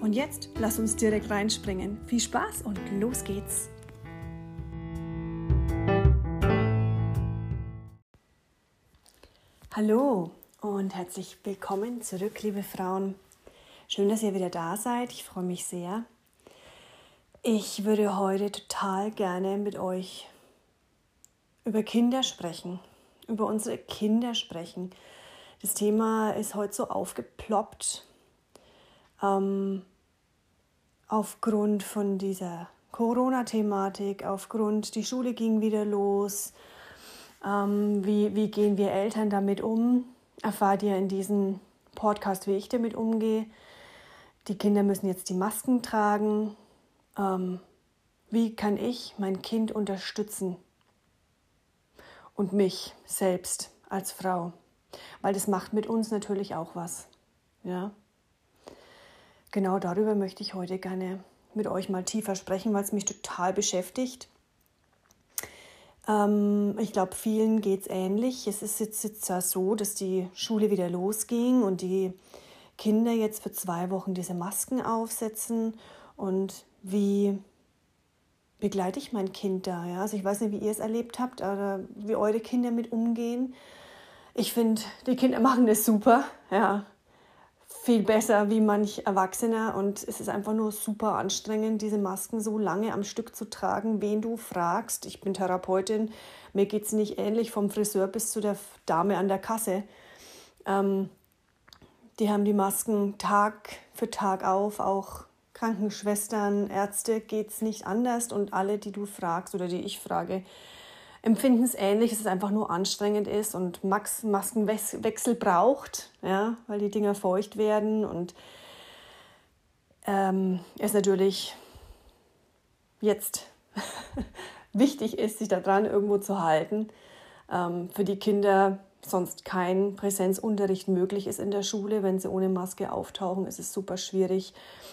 Und jetzt lass uns direkt reinspringen. Viel Spaß und los geht's! Hallo und herzlich willkommen zurück, liebe Frauen. Schön, dass ihr wieder da seid. Ich freue mich sehr. Ich würde heute total gerne mit euch über Kinder sprechen, über unsere Kinder sprechen. Das Thema ist heute so aufgeploppt. Ähm, aufgrund von dieser Corona-Thematik, aufgrund, die Schule ging wieder los, ähm, wie, wie gehen wir Eltern damit um, erfahrt ihr in diesem Podcast, wie ich damit umgehe. Die Kinder müssen jetzt die Masken tragen. Ähm, wie kann ich mein Kind unterstützen und mich selbst als Frau? Weil das macht mit uns natürlich auch was. Ja genau darüber möchte ich heute gerne mit euch mal tiefer sprechen, weil es mich total beschäftigt. Ähm, ich glaube, vielen geht es ähnlich. Es ist jetzt, jetzt ja so, dass die Schule wieder losging und die Kinder jetzt für zwei Wochen diese Masken aufsetzen. Und wie begleite ich mein Kind da? Ja? Also ich weiß nicht, wie ihr es erlebt habt oder wie eure Kinder mit umgehen. Ich finde, die Kinder machen das super. Ja viel besser wie manch Erwachsener und es ist einfach nur super anstrengend, diese Masken so lange am Stück zu tragen, wen du fragst. Ich bin Therapeutin, mir geht es nicht ähnlich vom Friseur bis zu der Dame an der Kasse. Ähm, die haben die Masken Tag für Tag auf, auch Krankenschwestern, Ärzte geht es nicht anders und alle, die du fragst oder die ich frage, empfinden es ähnlich, dass es einfach nur anstrengend ist und Max Maskenwechsel braucht, ja, weil die Dinger feucht werden und ähm, es natürlich jetzt wichtig ist, sich daran irgendwo zu halten. Ähm, für die Kinder sonst kein Präsenzunterricht möglich ist in der Schule. Wenn sie ohne Maske auftauchen, ist es super schwierig,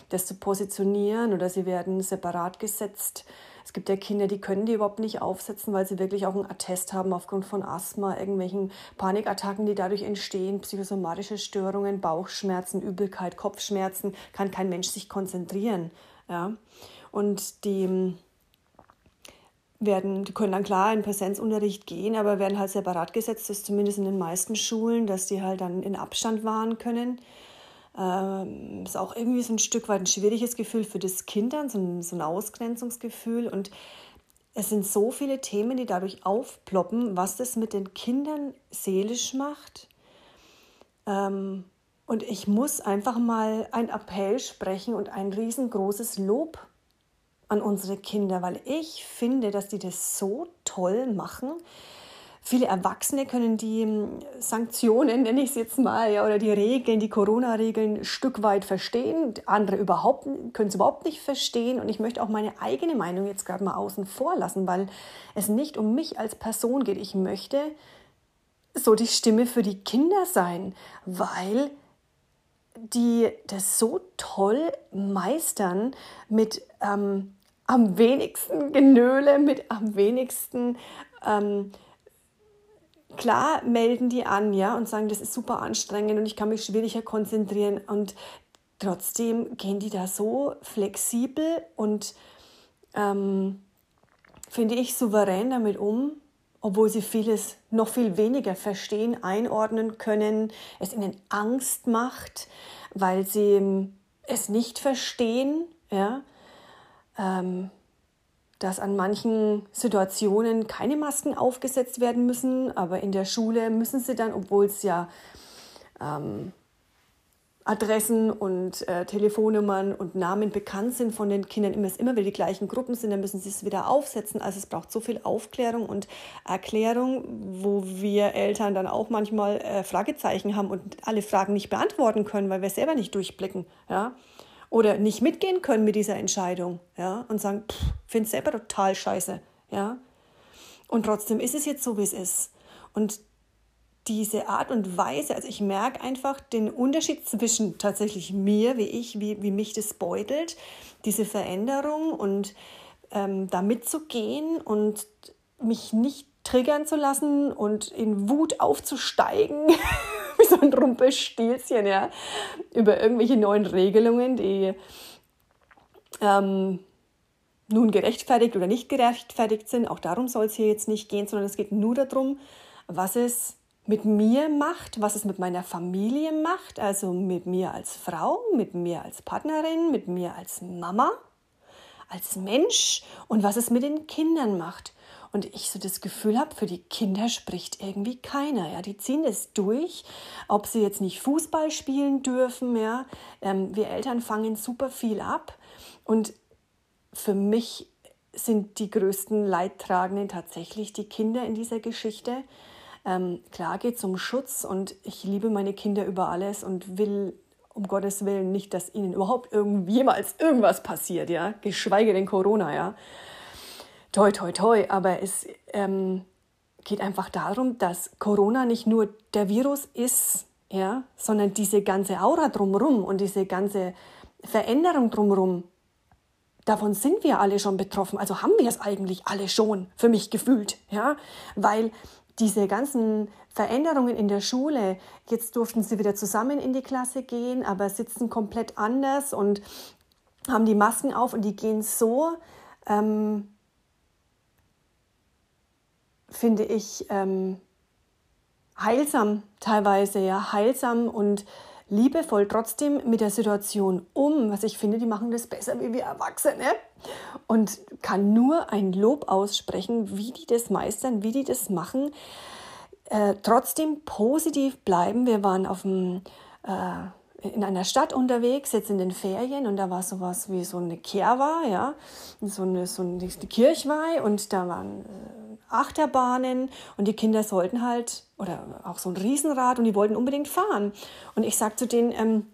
das zu positionieren oder sie werden separat gesetzt. Es gibt ja Kinder, die können die überhaupt nicht aufsetzen, weil sie wirklich auch einen Attest haben aufgrund von Asthma, irgendwelchen Panikattacken, die dadurch entstehen, psychosomatische Störungen, Bauchschmerzen, Übelkeit, Kopfschmerzen, kann kein Mensch sich konzentrieren. Ja? Und die werden, die können dann klar in Präsenzunterricht gehen, aber werden halt separat gesetzt, das ist zumindest in den meisten Schulen, dass die halt dann in Abstand wahren können. Ähm, ist auch irgendwie so ein Stück weit ein schwieriges Gefühl für das Kind dann, so ein, so ein Ausgrenzungsgefühl. Und es sind so viele Themen, die dadurch aufploppen, was das mit den Kindern seelisch macht. Ähm, und ich muss einfach mal ein Appell sprechen und ein riesengroßes Lob an unsere Kinder, weil ich finde, dass die das so toll machen. Viele Erwachsene können die hm, Sanktionen, nenne ich es jetzt mal, ja, oder die Regeln, die Corona-Regeln Stück weit verstehen. Andere überhaupt, können es überhaupt nicht verstehen. Und ich möchte auch meine eigene Meinung jetzt gerade mal außen vor lassen, weil es nicht um mich als Person geht. Ich möchte so die Stimme für die Kinder sein, weil die das so toll meistern mit ähm, am wenigsten Genöle, mit am wenigsten ähm, klar melden die an, ja, und sagen, das ist super anstrengend und ich kann mich schwieriger konzentrieren und trotzdem gehen die da so flexibel und ähm, finde ich souverän damit um, obwohl sie vieles noch viel weniger verstehen, einordnen können, es ihnen Angst macht, weil sie ähm, es nicht verstehen, ja. Ähm, dass an manchen Situationen keine Masken aufgesetzt werden müssen, aber in der Schule müssen sie dann, obwohl es ja ähm, Adressen und äh, Telefonnummern und Namen bekannt sind von den Kindern, immer immer wieder die gleichen Gruppen sind, dann müssen sie es wieder aufsetzen. Also es braucht so viel Aufklärung und Erklärung, wo wir Eltern dann auch manchmal äh, Fragezeichen haben und alle Fragen nicht beantworten können, weil wir selber nicht durchblicken. Ja? Oder nicht mitgehen können mit dieser Entscheidung, ja, und sagen, finde es selber total scheiße, ja. Und trotzdem ist es jetzt so, wie es ist. Und diese Art und Weise, also ich merke einfach den Unterschied zwischen tatsächlich mir, wie ich, wie, wie mich das beutelt, diese Veränderung und ähm, da mitzugehen und mich nicht triggern zu lassen und in Wut aufzusteigen, wie so ein Rumpelstilzchen, ja, über irgendwelche neuen Regelungen, die ähm, nun gerechtfertigt oder nicht gerechtfertigt sind. Auch darum soll es hier jetzt nicht gehen, sondern es geht nur darum, was es mit mir macht, was es mit meiner Familie macht, also mit mir als Frau, mit mir als Partnerin, mit mir als Mama, als Mensch und was es mit den Kindern macht. Und ich so das Gefühl habe, für die Kinder spricht irgendwie keiner. Ja, die ziehen es durch, ob sie jetzt nicht Fußball spielen dürfen. Ja, ähm, wir Eltern fangen super viel ab. Und für mich sind die größten Leidtragenden tatsächlich die Kinder in dieser Geschichte. Ähm, klar geht es um Schutz und ich liebe meine Kinder über alles und will um Gottes Willen nicht, dass ihnen überhaupt jemals irgendwas passiert, ja, geschweige denn Corona, ja. Toi, toi, toi, aber es ähm, geht einfach darum, dass Corona nicht nur der Virus ist, ja, sondern diese ganze Aura drumherum und diese ganze Veränderung drumherum, davon sind wir alle schon betroffen. Also haben wir es eigentlich alle schon, für mich gefühlt, ja, weil diese ganzen Veränderungen in der Schule, jetzt durften sie wieder zusammen in die Klasse gehen, aber sitzen komplett anders und haben die Masken auf und die gehen so, ähm, finde ich, ähm, heilsam teilweise, ja, heilsam und liebevoll trotzdem mit der Situation um. Was ich finde, die machen das besser wie wir Erwachsene. Und kann nur ein Lob aussprechen, wie die das meistern, wie die das machen. Äh, trotzdem positiv bleiben. Wir waren auf dem, äh, in einer Stadt unterwegs, jetzt in den Ferien, und da war sowas wie so eine Kerwa, ja, so eine, so eine Kirchweih, und da waren äh, Achterbahnen und die Kinder sollten halt, oder auch so ein Riesenrad, und die wollten unbedingt fahren. Und ich sag zu denen, ähm,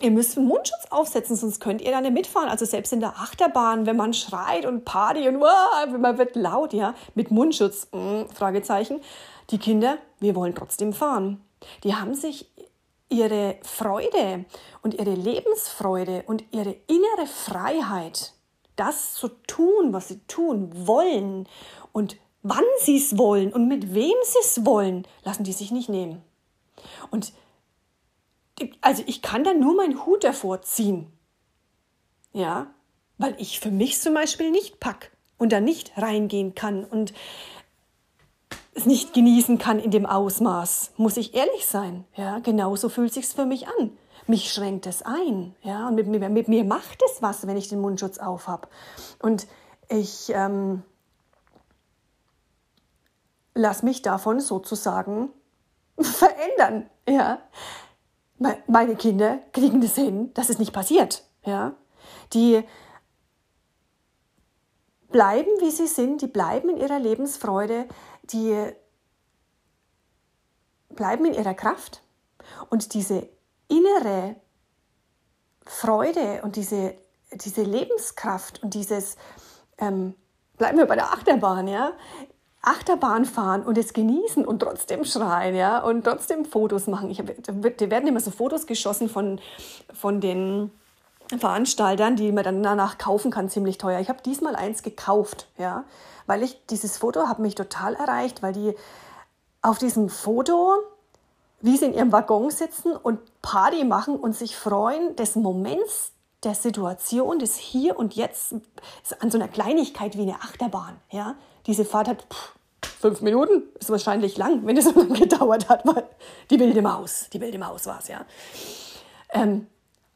Ihr müsst einen Mundschutz aufsetzen, sonst könnt ihr da nicht mitfahren. Also selbst in der Achterbahn, wenn man schreit und Party und wow, man wird laut, ja, mit Mundschutz, mh, Fragezeichen. Die Kinder, wir wollen trotzdem fahren. Die haben sich ihre Freude und ihre Lebensfreude und ihre innere Freiheit, das zu tun, was sie tun wollen und wann sie es wollen und mit wem sie es wollen, lassen die sich nicht nehmen. Und also ich kann da nur meinen Hut davor ziehen. Ja, weil ich für mich zum Beispiel nicht pack und da nicht reingehen kann und es nicht genießen kann in dem Ausmaß, muss ich ehrlich sein. Ja, genauso fühlt sich's für mich an. Mich schränkt es ein. Ja, und mit, mit, mit mir macht es was, wenn ich den Mundschutz auf habe. Und ich ähm, lass mich davon sozusagen verändern. Ja, meine Kinder kriegen das hin, dass es nicht passiert. Ja, die bleiben, wie sie sind, die bleiben in ihrer Lebensfreude, die bleiben in ihrer Kraft. Und diese innere Freude und diese, diese Lebenskraft und dieses, ähm, bleiben wir bei der Achterbahn, ja, Achterbahn fahren und es genießen und trotzdem schreien, ja, und trotzdem Fotos machen. Ich hab, da werden immer so Fotos geschossen von, von den Veranstaltern, die man dann danach kaufen kann, ziemlich teuer. Ich habe diesmal eins gekauft, ja, weil ich dieses Foto hat mich total erreicht, weil die auf diesem Foto, wie sie in ihrem Waggon sitzen und Party machen und sich freuen des Moments, der Situation, des Hier und Jetzt, an so einer Kleinigkeit wie eine Achterbahn, ja. Diese Fahrt hat pff, fünf Minuten, ist wahrscheinlich lang, wenn es so lange gedauert hat, weil die wilde Maus, die wilde Maus war es, ja. Ähm,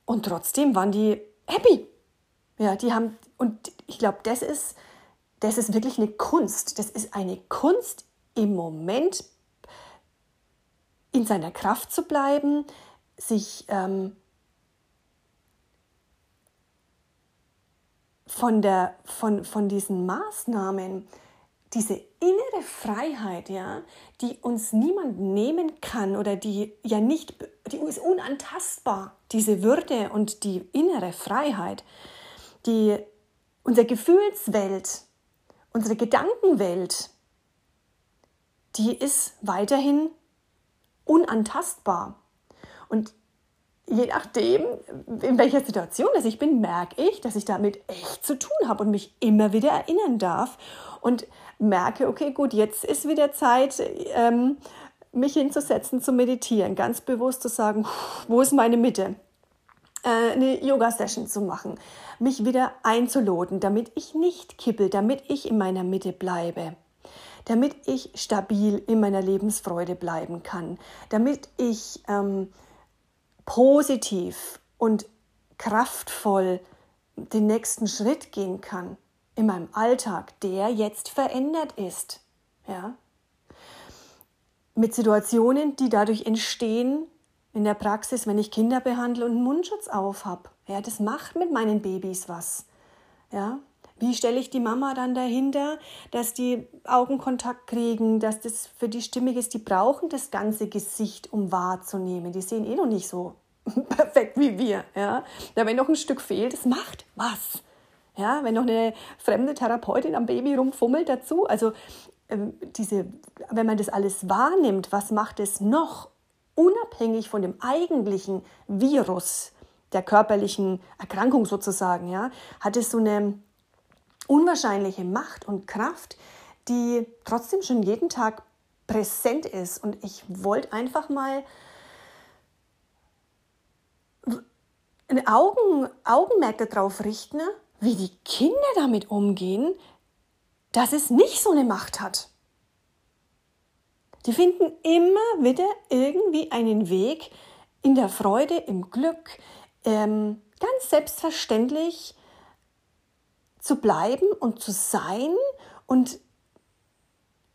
und trotzdem waren die happy. Ja, die haben, und ich glaube, das ist, das ist wirklich eine Kunst. Das ist eine Kunst, im Moment in seiner Kraft zu bleiben, sich ähm, von, der, von, von diesen Maßnahmen, diese innere Freiheit, ja, die uns niemand nehmen kann oder die ja nicht, die ist unantastbar, diese Würde und die innere Freiheit, die unsere Gefühlswelt, unsere Gedankenwelt, die ist weiterhin unantastbar. Und je nachdem, in welcher Situation ich bin, merke ich, dass ich damit echt zu tun habe und mich immer wieder erinnern darf und merke, okay, gut, jetzt ist wieder Zeit, ähm, mich hinzusetzen, zu meditieren, ganz bewusst zu sagen, wo ist meine Mitte? Äh, eine Yoga-Session zu machen, mich wieder einzuloten, damit ich nicht kippel, damit ich in meiner Mitte bleibe, damit ich stabil in meiner Lebensfreude bleiben kann, damit ich ähm, positiv und kraftvoll den nächsten Schritt gehen kann in meinem Alltag, der jetzt verändert ist. Ja? Mit Situationen, die dadurch entstehen in der Praxis, wenn ich Kinder behandle und einen Mundschutz auf habe. Ja, das macht mit meinen Babys was. Ja? Wie stelle ich die Mama dann dahinter, dass die Augenkontakt kriegen, dass das für die stimmig ist? Die brauchen das ganze Gesicht, um wahrzunehmen. Die sehen eh noch nicht so perfekt wie wir. Ja? Da wenn noch ein Stück fehlt, das macht was. Ja, wenn noch eine fremde Therapeutin am Baby rumfummelt dazu, also ähm, diese, wenn man das alles wahrnimmt, was macht es noch unabhängig von dem eigentlichen Virus der körperlichen Erkrankung sozusagen, ja, hat es so eine unwahrscheinliche Macht und Kraft, die trotzdem schon jeden Tag präsent ist. Und ich wollte einfach mal ein Augen, Augenmerk darauf richten, wie die Kinder damit umgehen, dass es nicht so eine Macht hat. Die finden immer wieder irgendwie einen Weg in der Freude, im Glück, ähm, ganz selbstverständlich zu bleiben und zu sein. Und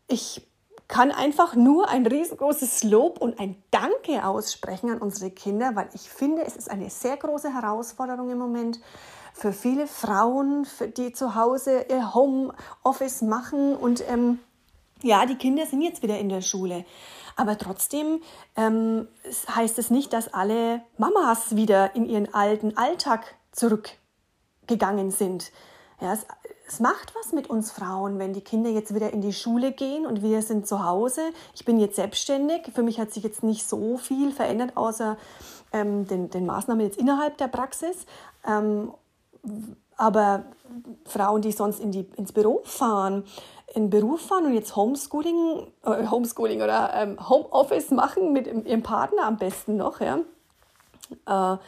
ich kann einfach nur ein riesengroßes Lob und ein Danke aussprechen an unsere Kinder, weil ich finde, es ist eine sehr große Herausforderung im Moment für viele Frauen, für die zu Hause ihr Homeoffice machen und ähm, ja, die Kinder sind jetzt wieder in der Schule. Aber trotzdem ähm, heißt es nicht, dass alle Mamas wieder in ihren alten Alltag zurückgegangen sind. Ja, es, es macht was mit uns Frauen, wenn die Kinder jetzt wieder in die Schule gehen und wir sind zu Hause. Ich bin jetzt selbstständig. Für mich hat sich jetzt nicht so viel verändert, außer ähm, den, den Maßnahmen jetzt innerhalb der Praxis. Ähm, aber Frauen, die sonst in die, ins Büro fahren, in Beruf fahren und jetzt Homeschooling, äh, Homeschooling oder ähm, Homeoffice machen mit ihrem Partner am besten noch, ja, äh,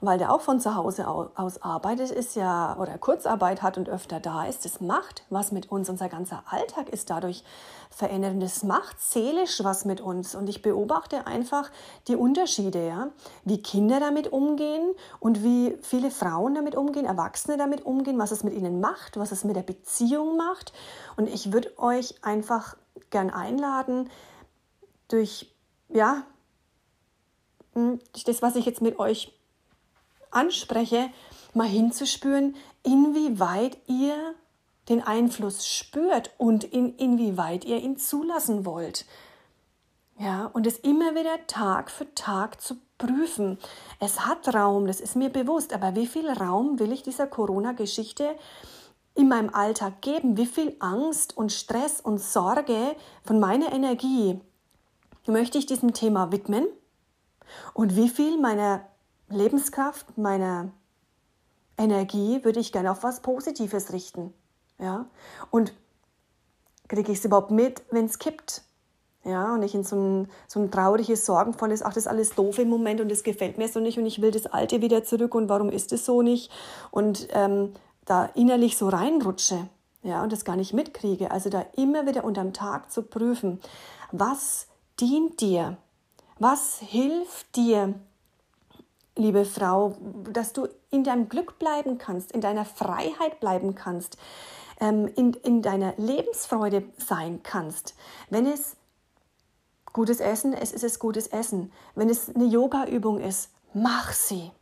weil der auch von zu Hause aus arbeitet, ist ja oder Kurzarbeit hat und öfter da ist, das macht was mit uns. Unser ganzer Alltag ist dadurch verändert und das macht seelisch was mit uns. Und ich beobachte einfach die Unterschiede, ja, wie Kinder damit umgehen und wie viele Frauen damit umgehen, Erwachsene damit umgehen, was es mit ihnen macht, was es mit der Beziehung macht. Und ich würde euch einfach gern einladen, durch ja, hm, das, was ich jetzt mit euch anspreche, mal hinzuspüren, inwieweit ihr den Einfluss spürt und in, inwieweit ihr ihn zulassen wollt. Ja, und es immer wieder Tag für Tag zu prüfen. Es hat Raum, das ist mir bewusst, aber wie viel Raum will ich dieser Corona-Geschichte in meinem Alltag geben? Wie viel Angst und Stress und Sorge von meiner Energie möchte ich diesem Thema widmen? Und wie viel meiner Lebenskraft, meiner Energie würde ich gerne auf was Positives richten. Ja? Und kriege ich es überhaupt mit, wenn es kippt? Ja, und ich in so ein, so ein trauriges, sorgenvolles, ach, das ist alles doof im Moment und das gefällt mir so nicht und ich will das Alte wieder zurück und warum ist es so nicht? Und ähm, da innerlich so reinrutsche, ja, und das gar nicht mitkriege. Also da immer wieder unterm Tag zu prüfen, was dient dir? Was hilft dir, liebe Frau, dass du in deinem Glück bleiben kannst, in deiner Freiheit bleiben kannst, ähm, in, in deiner Lebensfreude sein kannst. Wenn es gutes Essen ist, ist es gutes Essen. Wenn es eine Yoga-Übung ist, mach sie.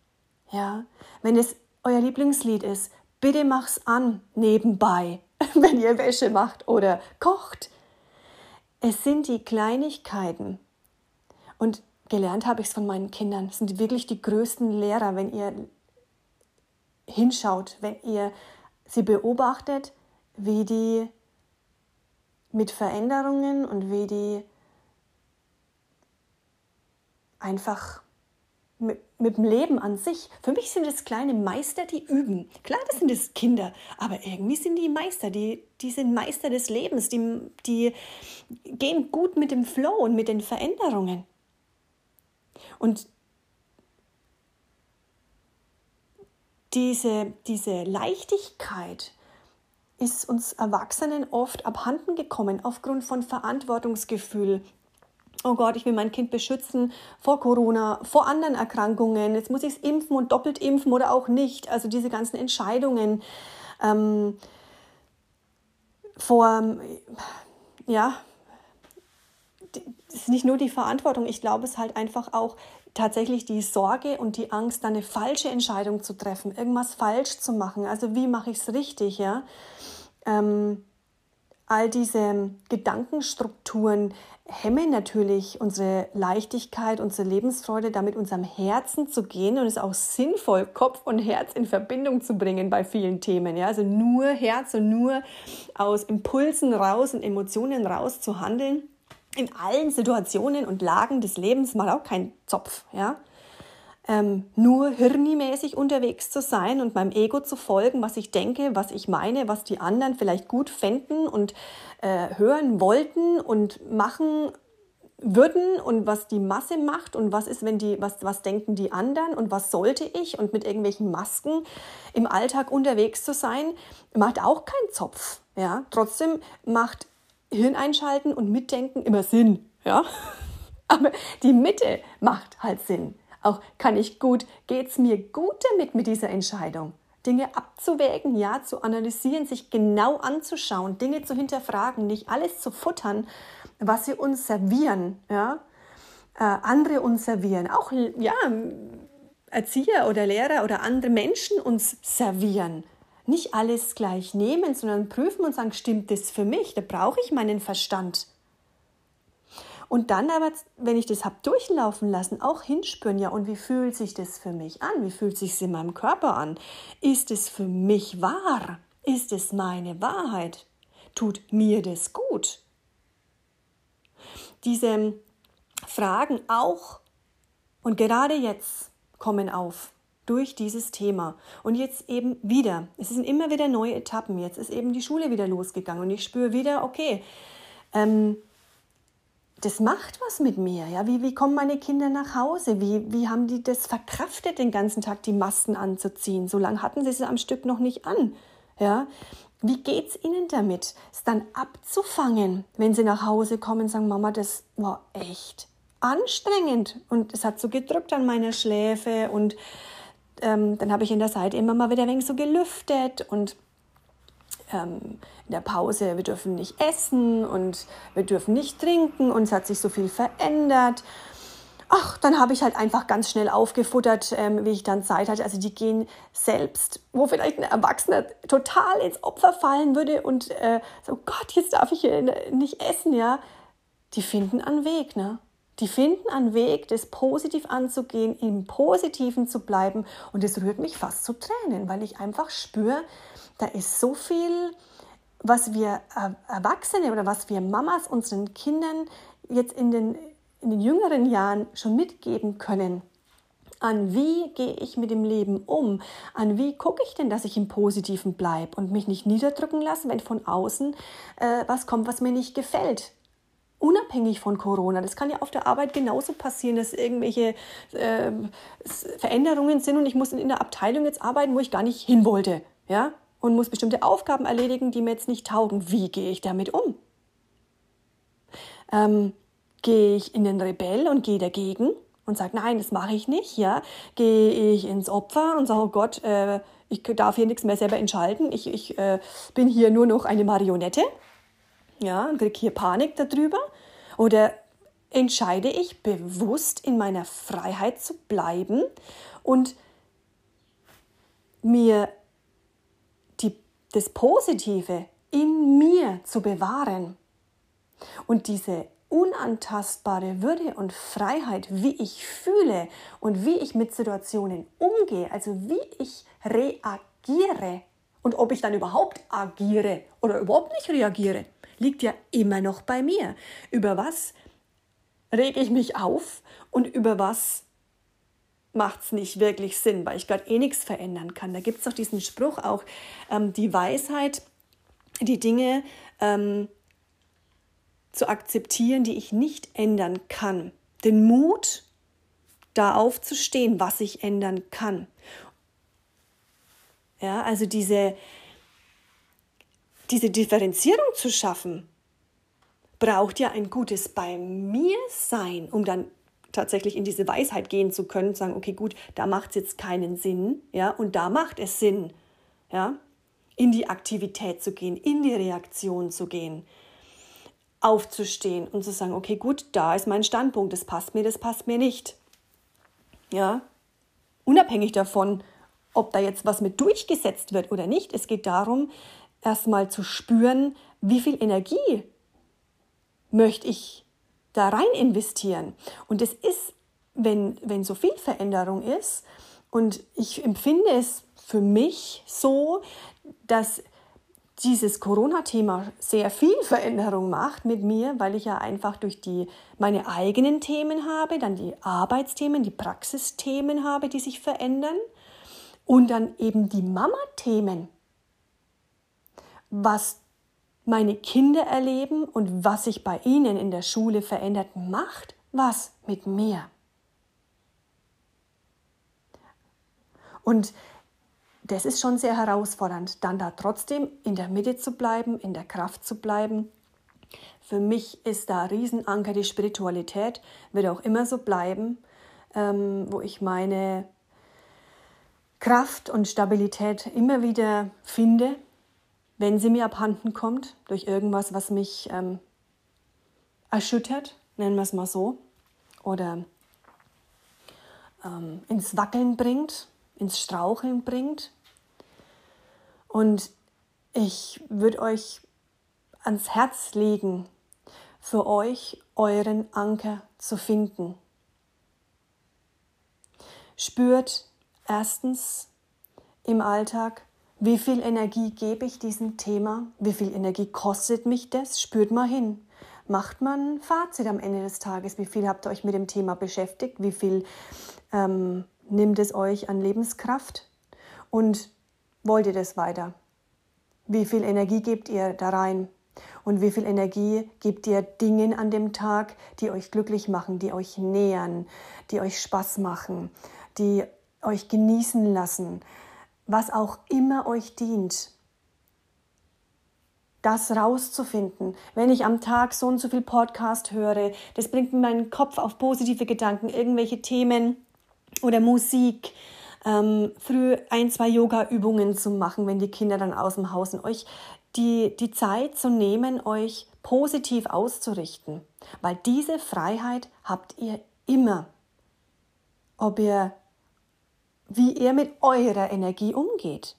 Ja? Wenn es euer Lieblingslied ist, bitte mach's an nebenbei, wenn ihr Wäsche macht oder kocht. Es sind die Kleinigkeiten. Und gelernt habe ich es von meinen Kindern. Das sind wirklich die größten Lehrer, wenn ihr hinschaut, wenn ihr sie beobachtet, wie die mit Veränderungen und wie die einfach mit, mit dem Leben an sich. Für mich sind es kleine Meister, die üben. Klar, das sind es Kinder, aber irgendwie sind die Meister, die, die sind Meister des Lebens, die, die gehen gut mit dem Flow und mit den Veränderungen. Und diese, diese Leichtigkeit ist uns Erwachsenen oft abhanden gekommen aufgrund von Verantwortungsgefühl, oh Gott, ich will mein Kind beschützen vor Corona, vor anderen Erkrankungen, jetzt muss ich es impfen und doppelt impfen oder auch nicht. Also diese ganzen Entscheidungen ähm, vor, ja, es ist nicht nur die Verantwortung, ich glaube, es ist halt einfach auch tatsächlich die Sorge und die Angst, eine falsche Entscheidung zu treffen, irgendwas falsch zu machen. Also wie mache ich es richtig, ja? Ähm, all diese Gedankenstrukturen hemmen natürlich unsere Leichtigkeit, unsere Lebensfreude, damit unserem Herzen zu gehen und es auch sinnvoll, Kopf und Herz in Verbindung zu bringen bei vielen Themen. Ja? Also nur Herz und nur aus Impulsen raus und Emotionen raus zu handeln. In allen Situationen und Lagen des Lebens macht auch kein Zopf. Ja? ähm, nur hirnimäßig unterwegs zu sein und meinem Ego zu folgen, was ich denke, was ich meine, was die anderen vielleicht gut fänden und äh, hören wollten und machen würden und was die Masse macht und was ist, wenn die, was, was denken die anderen und was sollte ich und mit irgendwelchen Masken im Alltag unterwegs zu sein, macht auch keinen Zopf. Ja? Trotzdem macht Hirn einschalten und Mitdenken immer Sinn. Ja? Aber die Mitte macht halt Sinn. Auch kann ich gut, geht es mir gut damit mit dieser Entscheidung? Dinge abzuwägen, ja, zu analysieren, sich genau anzuschauen, Dinge zu hinterfragen, nicht alles zu futtern, was sie uns servieren, ja, äh, andere uns servieren, auch ja, Erzieher oder Lehrer oder andere Menschen uns servieren. Nicht alles gleich nehmen, sondern prüfen und sagen, stimmt das für mich? Da brauche ich meinen Verstand. Und dann aber, wenn ich das habe durchlaufen lassen, auch hinspüren, ja, und wie fühlt sich das für mich an? Wie fühlt sich es in meinem Körper an? Ist es für mich wahr? Ist es meine Wahrheit? Tut mir das gut? Diese Fragen auch und gerade jetzt kommen auf durch dieses Thema. Und jetzt eben wieder, es sind immer wieder neue Etappen. Jetzt ist eben die Schule wieder losgegangen und ich spüre wieder, okay, ähm, das macht was mit mir. Ja? Wie, wie kommen meine Kinder nach Hause? Wie, wie haben die das verkraftet, den ganzen Tag die Masken anzuziehen? So lange hatten sie es am Stück noch nicht an. Ja? Wie geht es ihnen damit, es dann abzufangen, wenn sie nach Hause kommen und sagen, Mama, das war echt anstrengend und es hat so gedrückt an meiner Schläfe und ähm, dann habe ich in der Seite immer mal wieder ein wenig so gelüftet und ähm, in der Pause, wir dürfen nicht essen und wir dürfen nicht trinken und es hat sich so viel verändert. Ach, dann habe ich halt einfach ganz schnell aufgefuttert, ähm, wie ich dann Zeit hatte. Also die gehen selbst, wo vielleicht ein Erwachsener total ins Opfer fallen würde und äh, so Gott, jetzt darf ich hier nicht essen, ja. Die finden einen Weg, ne? Die finden einen Weg, das positiv anzugehen, im Positiven zu bleiben. Und das rührt mich fast zu Tränen, weil ich einfach spüre, da ist so viel, was wir Erwachsene oder was wir Mamas unseren Kindern jetzt in den, in den jüngeren Jahren schon mitgeben können. An wie gehe ich mit dem Leben um? An wie gucke ich denn, dass ich im Positiven bleibe und mich nicht niederdrücken lasse, wenn von außen äh, was kommt, was mir nicht gefällt? Unabhängig von Corona. Das kann ja auf der Arbeit genauso passieren, dass irgendwelche äh, Veränderungen sind und ich muss in der Abteilung jetzt arbeiten, wo ich gar nicht hin wollte. Ja? Und muss bestimmte Aufgaben erledigen, die mir jetzt nicht taugen. Wie gehe ich damit um? Ähm, gehe ich in den Rebell und gehe dagegen und sage, nein, das mache ich nicht. Ja? Gehe ich ins Opfer und sage, oh Gott, äh, ich darf hier nichts mehr selber entscheiden. Ich, ich äh, bin hier nur noch eine Marionette ja, und kriege hier Panik darüber? Oder entscheide ich bewusst in meiner Freiheit zu bleiben und mir die, das Positive in mir zu bewahren und diese unantastbare Würde und Freiheit, wie ich fühle und wie ich mit Situationen umgehe, also wie ich reagiere und ob ich dann überhaupt agiere oder überhaupt nicht reagiere, liegt ja immer noch bei mir. Über was rege ich mich auf und über was macht es nicht wirklich Sinn, weil ich gerade eh nichts verändern kann. Da gibt es doch diesen Spruch auch, ähm, die Weisheit, die Dinge ähm, zu akzeptieren, die ich nicht ändern kann. Den Mut, da aufzustehen, was ich ändern kann. Ja, also diese, diese Differenzierung zu schaffen, braucht ja ein gutes bei mir sein, um dann tatsächlich in diese Weisheit gehen zu können, sagen, okay, gut, da macht es jetzt keinen Sinn, ja, und da macht es Sinn, ja, in die Aktivität zu gehen, in die Reaktion zu gehen aufzustehen und zu sagen, okay, gut, da ist mein Standpunkt, das passt mir, das passt mir nicht. Ja, unabhängig davon, ob da jetzt was mit durchgesetzt wird oder nicht. Es geht darum, erstmal zu spüren, wie viel Energie möchte ich da rein investieren. Und es ist, wenn, wenn so viel Veränderung ist, und ich empfinde es für mich so, dass dieses Corona-Thema sehr viel Veränderung macht mit mir, weil ich ja einfach durch die meine eigenen Themen habe, dann die Arbeitsthemen, die Praxisthemen habe, die sich verändern und dann eben die Mama-Themen, was meine Kinder erleben und was sich bei ihnen in der Schule verändert, macht was mit mir. Und das ist schon sehr herausfordernd, dann da trotzdem in der Mitte zu bleiben, in der Kraft zu bleiben. Für mich ist da Riesenanker die Spiritualität, wird auch immer so bleiben, ähm, wo ich meine Kraft und Stabilität immer wieder finde, wenn sie mir abhanden kommt, durch irgendwas, was mich ähm, erschüttert, nennen wir es mal so, oder ähm, ins Wackeln bringt, ins Straucheln bringt. Und ich würde euch ans Herz legen, für euch euren Anker zu finden. Spürt erstens im Alltag, wie viel Energie gebe ich diesem Thema? Wie viel Energie kostet mich das? Spürt mal hin. Macht man ein Fazit am Ende des Tages. Wie viel habt ihr euch mit dem Thema beschäftigt? Wie viel ähm, nimmt es euch an Lebenskraft? Und wollt ihr das weiter? Wie viel Energie gebt ihr da rein? Und wie viel Energie gebt ihr Dingen an dem Tag, die euch glücklich machen, die euch nähern, die euch Spaß machen, die euch genießen lassen, was auch immer euch dient? das rauszufinden. Wenn ich am Tag so und so viel Podcast höre, das bringt meinen Kopf auf positive Gedanken, irgendwelche Themen oder Musik, ähm, früh ein, zwei Yoga-Übungen zu machen, wenn die Kinder dann aus dem Haus sind, euch die, die Zeit zu nehmen, euch positiv auszurichten. Weil diese Freiheit habt ihr immer. Ob ihr, wie ihr mit eurer Energie umgeht.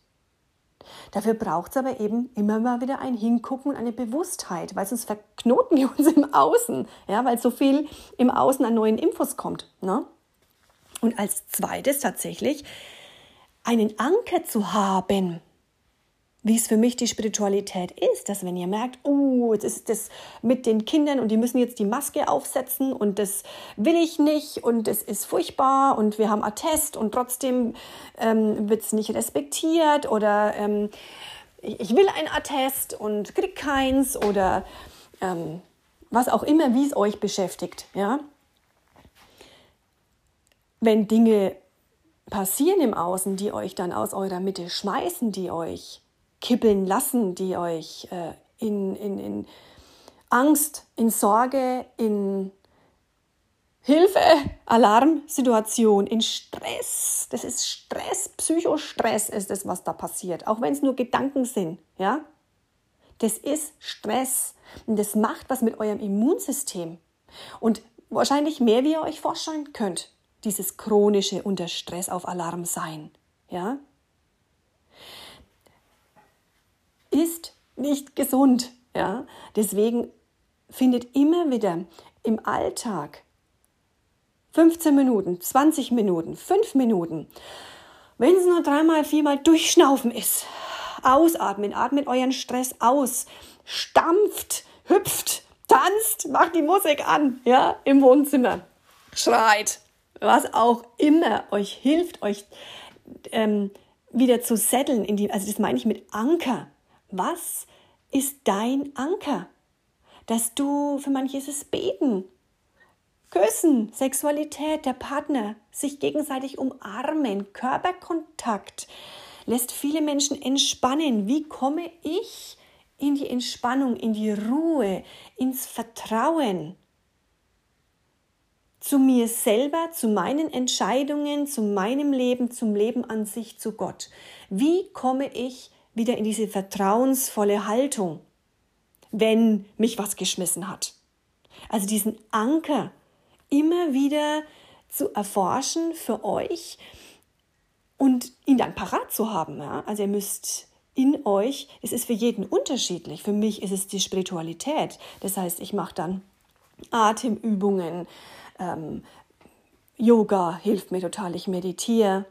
Dafür braucht es aber eben immer mal wieder ein Hingucken und eine Bewusstheit, weil sonst verknoten wir uns im Außen, ja, weil so viel im Außen an neuen Infos kommt. Ne? Und als zweites tatsächlich einen Anker zu haben, wie es für mich die Spiritualität ist, dass wenn ihr merkt, oh, jetzt ist das mit den Kindern und die müssen jetzt die Maske aufsetzen und das will ich nicht und es ist furchtbar und wir haben Attest und trotzdem ähm, wird es nicht respektiert oder ähm, ich will ein Attest und krieg keins oder ähm, was auch immer, wie es euch beschäftigt, ja, wenn Dinge passieren im Außen, die euch dann aus eurer Mitte schmeißen, die euch kippeln lassen, die euch äh, in, in, in Angst, in Sorge, in Hilfe, Alarmsituation, in Stress. Das ist Stress, Psychostress ist das, was da passiert. Auch wenn es nur Gedanken sind, ja. Das ist Stress und das macht was mit eurem Immunsystem. Und wahrscheinlich mehr, wie ihr euch vorstellen könnt dieses chronische unter Stress auf Alarm sein, ja, ist nicht gesund, ja. Deswegen findet immer wieder im Alltag 15 Minuten, 20 Minuten, 5 Minuten, wenn es nur dreimal, viermal durchschnaufen ist, ausatmen, atmet euren Stress aus, stampft, hüpft, tanzt, macht die Musik an, ja, im Wohnzimmer, schreit, was auch immer euch hilft, euch ähm, wieder zu setteln, in die, also das meine ich mit Anker. Was ist dein Anker? Dass du, für manche ist es Beten, Küssen, Sexualität, der Partner, sich gegenseitig umarmen, Körperkontakt, lässt viele Menschen entspannen. Wie komme ich in die Entspannung, in die Ruhe, ins Vertrauen? Zu mir selber, zu meinen Entscheidungen, zu meinem Leben, zum Leben an sich, zu Gott. Wie komme ich wieder in diese vertrauensvolle Haltung, wenn mich was geschmissen hat? Also diesen Anker immer wieder zu erforschen für euch und ihn dann parat zu haben. Ja? Also ihr müsst in euch, es ist für jeden unterschiedlich. Für mich ist es die Spiritualität. Das heißt, ich mache dann Atemübungen, ähm, Yoga hilft mir total, ich meditiere.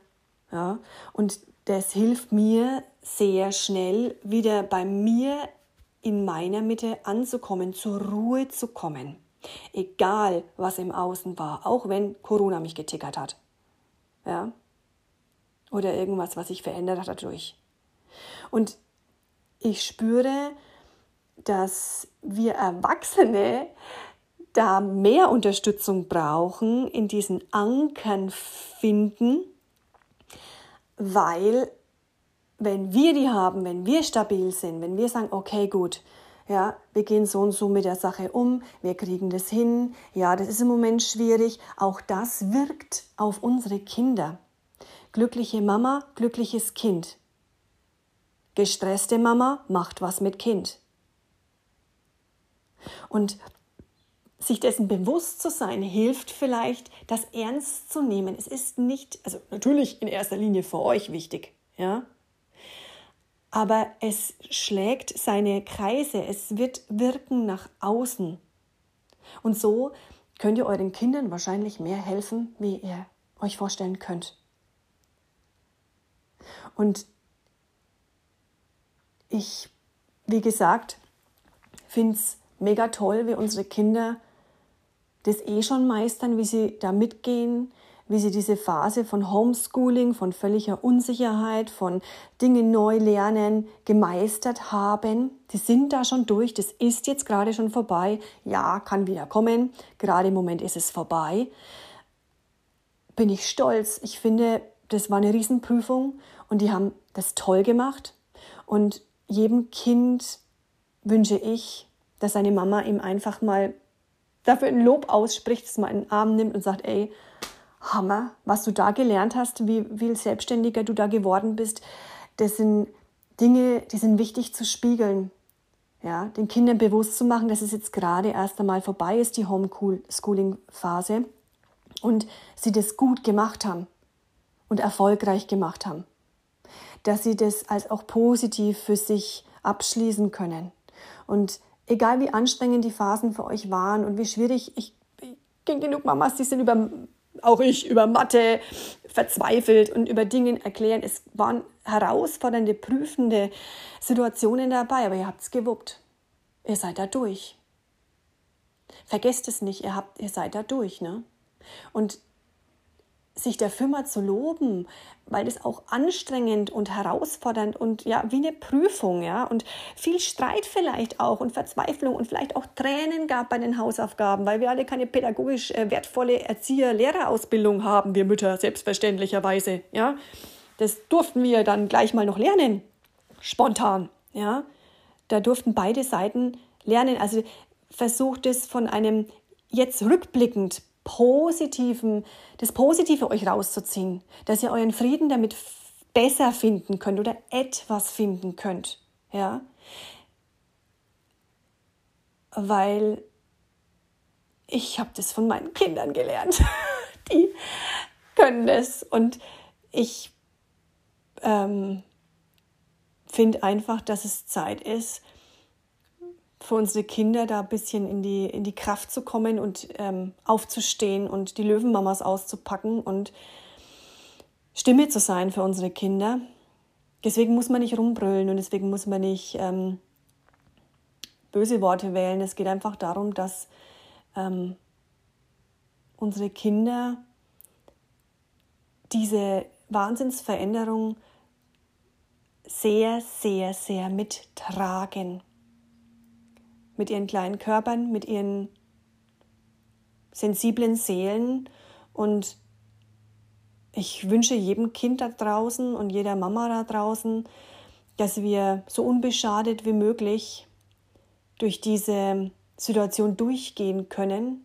Ja? Und das hilft mir sehr schnell wieder bei mir in meiner Mitte anzukommen, zur Ruhe zu kommen. Egal, was im Außen war, auch wenn Corona mich getickert hat. Ja? Oder irgendwas, was sich verändert hat dadurch. Und ich spüre, dass wir Erwachsene da mehr Unterstützung brauchen, in diesen Ankern finden, weil wenn wir die haben, wenn wir stabil sind, wenn wir sagen, okay, gut, ja, wir gehen so und so mit der Sache um, wir kriegen das hin, ja, das ist im Moment schwierig, auch das wirkt auf unsere Kinder. Glückliche Mama, glückliches Kind. Gestresste Mama macht was mit Kind. Und sich dessen bewusst zu sein, hilft vielleicht, das ernst zu nehmen. Es ist nicht, also natürlich in erster Linie für euch wichtig, ja, aber es schlägt seine Kreise, es wird wirken nach außen. Und so könnt ihr euren Kindern wahrscheinlich mehr helfen, wie ihr euch vorstellen könnt. Und ich, wie gesagt, finde es mega toll, wie unsere Kinder das eh schon meistern, wie sie da mitgehen, wie sie diese Phase von Homeschooling, von völliger Unsicherheit, von Dinge neu lernen gemeistert haben. Sie sind da schon durch, das ist jetzt gerade schon vorbei. Ja, kann wieder kommen. Gerade im Moment ist es vorbei. Bin ich stolz. Ich finde, das war eine Riesenprüfung und die haben das toll gemacht. Und jedem Kind wünsche ich, dass seine Mama ihm einfach mal dafür ein Lob ausspricht, dass man einen Arm nimmt und sagt, ey, Hammer, was du da gelernt hast, wie viel selbstständiger du da geworden bist. Das sind Dinge, die sind wichtig zu spiegeln. Ja, den Kindern bewusst zu machen, dass es jetzt gerade erst einmal vorbei ist, die Homeschooling-Phase, und sie das gut gemacht haben und erfolgreich gemacht haben. Dass sie das als auch positiv für sich abschließen können. Und egal wie anstrengend die Phasen für euch waren und wie schwierig, ich, ich kenne genug Mamas, die sind über auch ich über Mathe verzweifelt und über Dinge erklären. Es waren herausfordernde, prüfende Situationen dabei, aber ihr habt es gewuppt. Ihr seid da durch. Vergesst es nicht, ihr, habt, ihr seid da durch. Ne? Und sich der Firma zu loben, weil das auch anstrengend und herausfordernd und ja, wie eine Prüfung, ja, und viel Streit vielleicht auch und Verzweiflung und vielleicht auch Tränen gab bei den Hausaufgaben, weil wir alle keine pädagogisch äh, wertvolle Erzieher-Lehrerausbildung haben, wir Mütter selbstverständlicherweise, ja. Das durften wir dann gleich mal noch lernen, spontan, ja. Da durften beide Seiten lernen, also versucht es von einem jetzt rückblickend Positiven, das Positive euch rauszuziehen, dass ihr euren Frieden damit besser finden könnt oder etwas finden könnt. Ja? Weil ich habe das von meinen Kindern gelernt. Die können das. Und ich ähm, finde einfach, dass es Zeit ist für unsere Kinder da ein bisschen in die, in die Kraft zu kommen und ähm, aufzustehen und die Löwenmamas auszupacken und Stimme zu sein für unsere Kinder. Deswegen muss man nicht rumbrüllen und deswegen muss man nicht ähm, böse Worte wählen. Es geht einfach darum, dass ähm, unsere Kinder diese Wahnsinnsveränderung sehr, sehr, sehr mittragen mit ihren kleinen Körpern, mit ihren sensiblen Seelen. Und ich wünsche jedem Kind da draußen und jeder Mama da draußen, dass wir so unbeschadet wie möglich durch diese Situation durchgehen können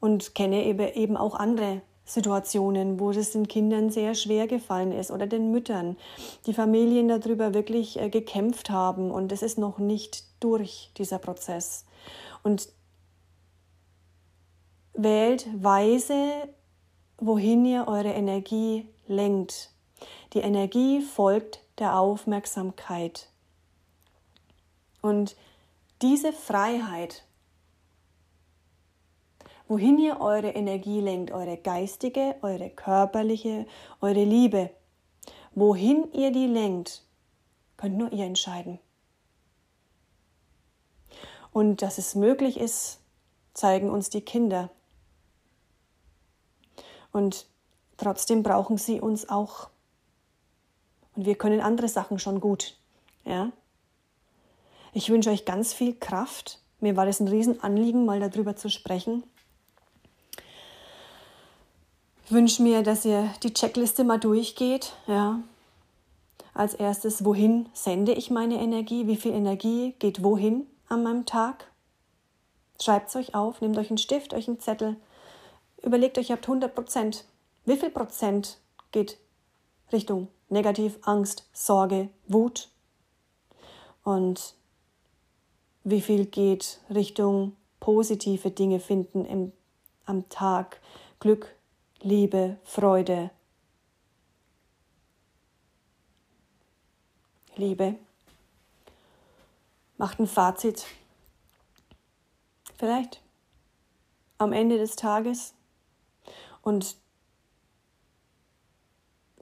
und kenne eben auch andere Situationen, wo es den Kindern sehr schwer gefallen ist oder den Müttern, die Familien darüber wirklich äh, gekämpft haben und es ist noch nicht durch, dieser Prozess. Und wählt weise, wohin ihr eure Energie lenkt. Die Energie folgt der Aufmerksamkeit. Und diese Freiheit, wohin ihr eure Energie lenkt, eure geistige, eure körperliche, eure Liebe, wohin ihr die lenkt, könnt nur ihr entscheiden. Und dass es möglich ist, zeigen uns die Kinder. Und trotzdem brauchen sie uns auch. Und wir können andere Sachen schon gut. Ja? Ich wünsche euch ganz viel Kraft. Mir war das ein Riesenanliegen, mal darüber zu sprechen. Ich wünsche mir, dass ihr die Checkliste mal durchgeht. Ja. Als erstes, wohin sende ich meine Energie? Wie viel Energie geht wohin? An meinem Tag? Schreibt es euch auf, nehmt euch einen Stift, euch einen Zettel, überlegt euch, ihr habt 100 Prozent. Wie viel Prozent geht Richtung Negativ, Angst, Sorge, Wut? Und wie viel geht Richtung positive Dinge finden im, am Tag? Glück, Liebe, Freude, Liebe macht ein Fazit. Vielleicht am Ende des Tages und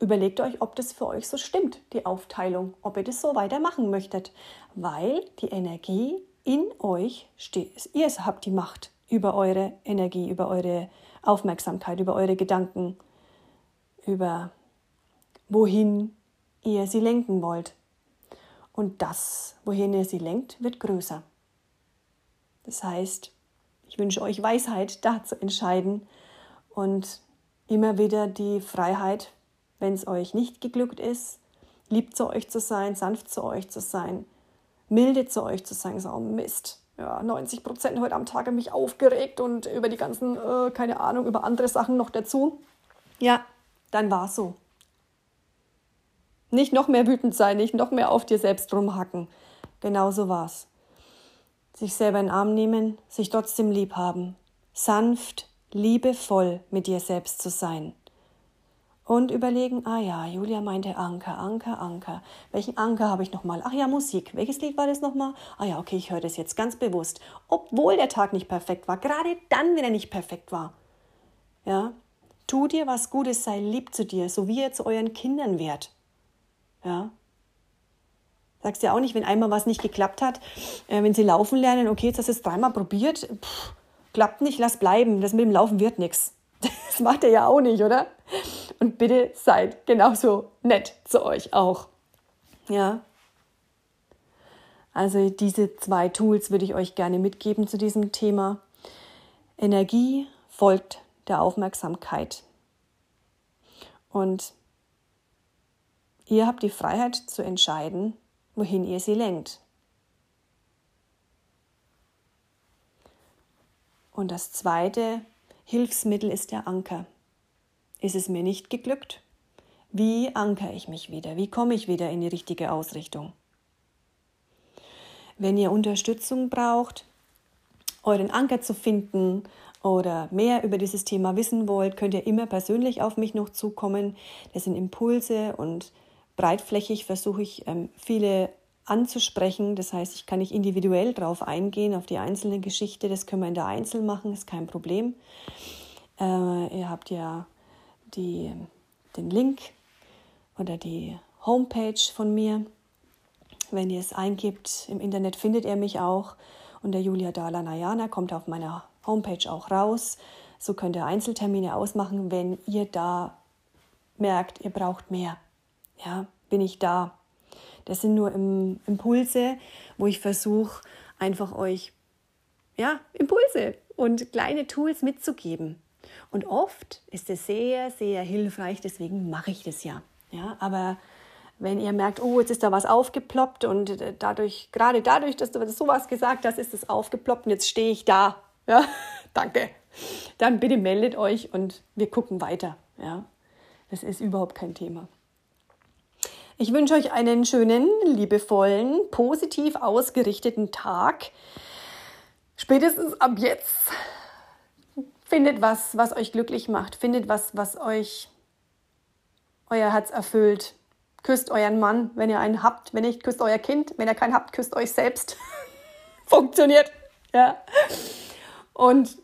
überlegt euch, ob das für euch so stimmt, die Aufteilung, ob ihr das so weitermachen möchtet, weil die Energie in euch steht. Ihr habt die Macht über eure Energie, über eure Aufmerksamkeit, über eure Gedanken, über wohin ihr sie lenken wollt. Und das, wohin ihr sie lenkt, wird größer. Das heißt, ich wünsche euch Weisheit, da zu entscheiden und immer wieder die Freiheit, wenn es euch nicht geglückt ist, lieb zu euch zu sein, sanft zu euch zu sein, milde zu euch zu sein. So, Mist. Ja, 90 Prozent heute am Tag mich aufgeregt und über die ganzen, äh, keine Ahnung, über andere Sachen noch dazu. Ja, dann war es so. Nicht noch mehr wütend sein, nicht noch mehr auf dir selbst rumhacken. Genauso war's. Sich selber in den Arm nehmen, sich trotzdem lieb haben. Sanft, liebevoll mit dir selbst zu sein. Und überlegen, ah ja, Julia meinte Anker, Anker, Anker. Welchen Anker habe ich nochmal? Ach ja, Musik. Welches Lied war das nochmal? Ah ja, okay, ich höre das jetzt ganz bewusst. Obwohl der Tag nicht perfekt war, gerade dann, wenn er nicht perfekt war. Ja, tu dir was Gutes, sei lieb zu dir, so wie ihr zu euren Kindern wärt. Ja. Sagst ja auch nicht, wenn einmal was nicht geklappt hat, äh, wenn sie laufen lernen, okay, jetzt hast du es dreimal probiert, pff, klappt nicht, lass bleiben, das mit dem Laufen wird nichts. Das macht ihr ja auch nicht, oder? Und bitte seid genauso nett zu euch auch. Ja. Also diese zwei Tools würde ich euch gerne mitgeben zu diesem Thema. Energie folgt der Aufmerksamkeit. Und Ihr habt die Freiheit zu entscheiden, wohin ihr sie lenkt. Und das zweite Hilfsmittel ist der Anker. Ist es mir nicht geglückt? Wie ankere ich mich wieder? Wie komme ich wieder in die richtige Ausrichtung? Wenn ihr Unterstützung braucht, euren Anker zu finden oder mehr über dieses Thema wissen wollt, könnt ihr immer persönlich auf mich noch zukommen. Das sind Impulse und breitflächig versuche ich ähm, viele anzusprechen. Das heißt, ich kann nicht individuell drauf eingehen, auf die einzelne Geschichte. Das können wir in der Einzel machen, ist kein Problem. Äh, ihr habt ja die, den Link oder die Homepage von mir. Wenn ihr es eingibt, im Internet findet ihr mich auch. Und der Julia Dala Nayana kommt auf meiner Homepage auch raus. So könnt ihr Einzeltermine ausmachen, wenn ihr da merkt, ihr braucht mehr. Ja, bin ich da. Das sind nur Impulse, wo ich versuche, einfach euch ja, Impulse und kleine Tools mitzugeben. Und oft ist es sehr, sehr hilfreich, deswegen mache ich das ja. ja aber wenn ihr merkt, oh, jetzt ist da was aufgeploppt und dadurch, gerade dadurch, dass du sowas gesagt hast, ist es aufgeploppt und jetzt stehe ich da. Ja, danke. Dann bitte meldet euch und wir gucken weiter. Ja, das ist überhaupt kein Thema. Ich wünsche euch einen schönen, liebevollen, positiv ausgerichteten Tag. Spätestens ab jetzt findet was, was euch glücklich macht. Findet was, was euch euer Herz erfüllt. Küsst euren Mann, wenn ihr einen habt. Wenn nicht, küsst euer Kind. Wenn ihr keinen habt, küsst euch selbst. Funktioniert. Ja. Und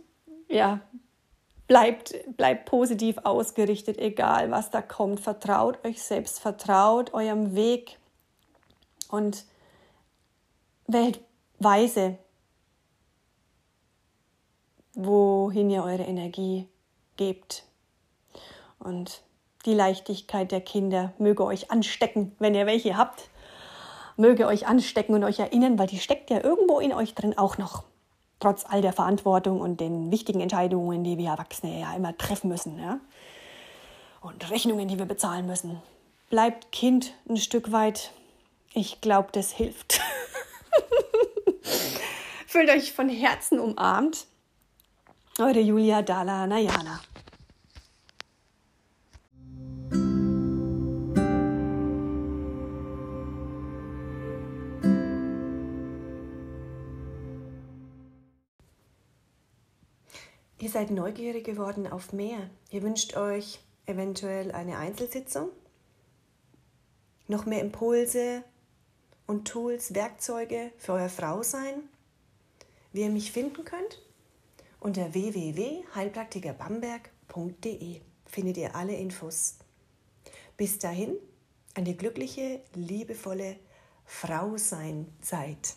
ja, bleibt, bleibt positiv ausgerichtet, egal was da kommt. Vertraut euch selbst, vertraut eurem Weg und wählt weise, wohin ihr eure Energie gebt. Und die Leichtigkeit der Kinder möge euch anstecken, wenn ihr welche habt. Möge euch anstecken und euch erinnern, weil die steckt ja irgendwo in euch drin auch noch trotz all der Verantwortung und den wichtigen Entscheidungen, die wir Erwachsene ja immer treffen müssen. Ja? Und Rechnungen, die wir bezahlen müssen. Bleibt Kind ein Stück weit. Ich glaube, das hilft. Fühlt euch von Herzen umarmt. Eure Julia Dala Nayana. Ihr seid neugierig geworden auf mehr. Ihr wünscht euch eventuell eine Einzelsitzung, noch mehr Impulse und Tools, Werkzeuge für euer Frausein, wie ihr mich finden könnt. Unter www.heilpraktikerbamberg.de findet ihr alle Infos. Bis dahin eine glückliche, liebevolle Frau sein Zeit.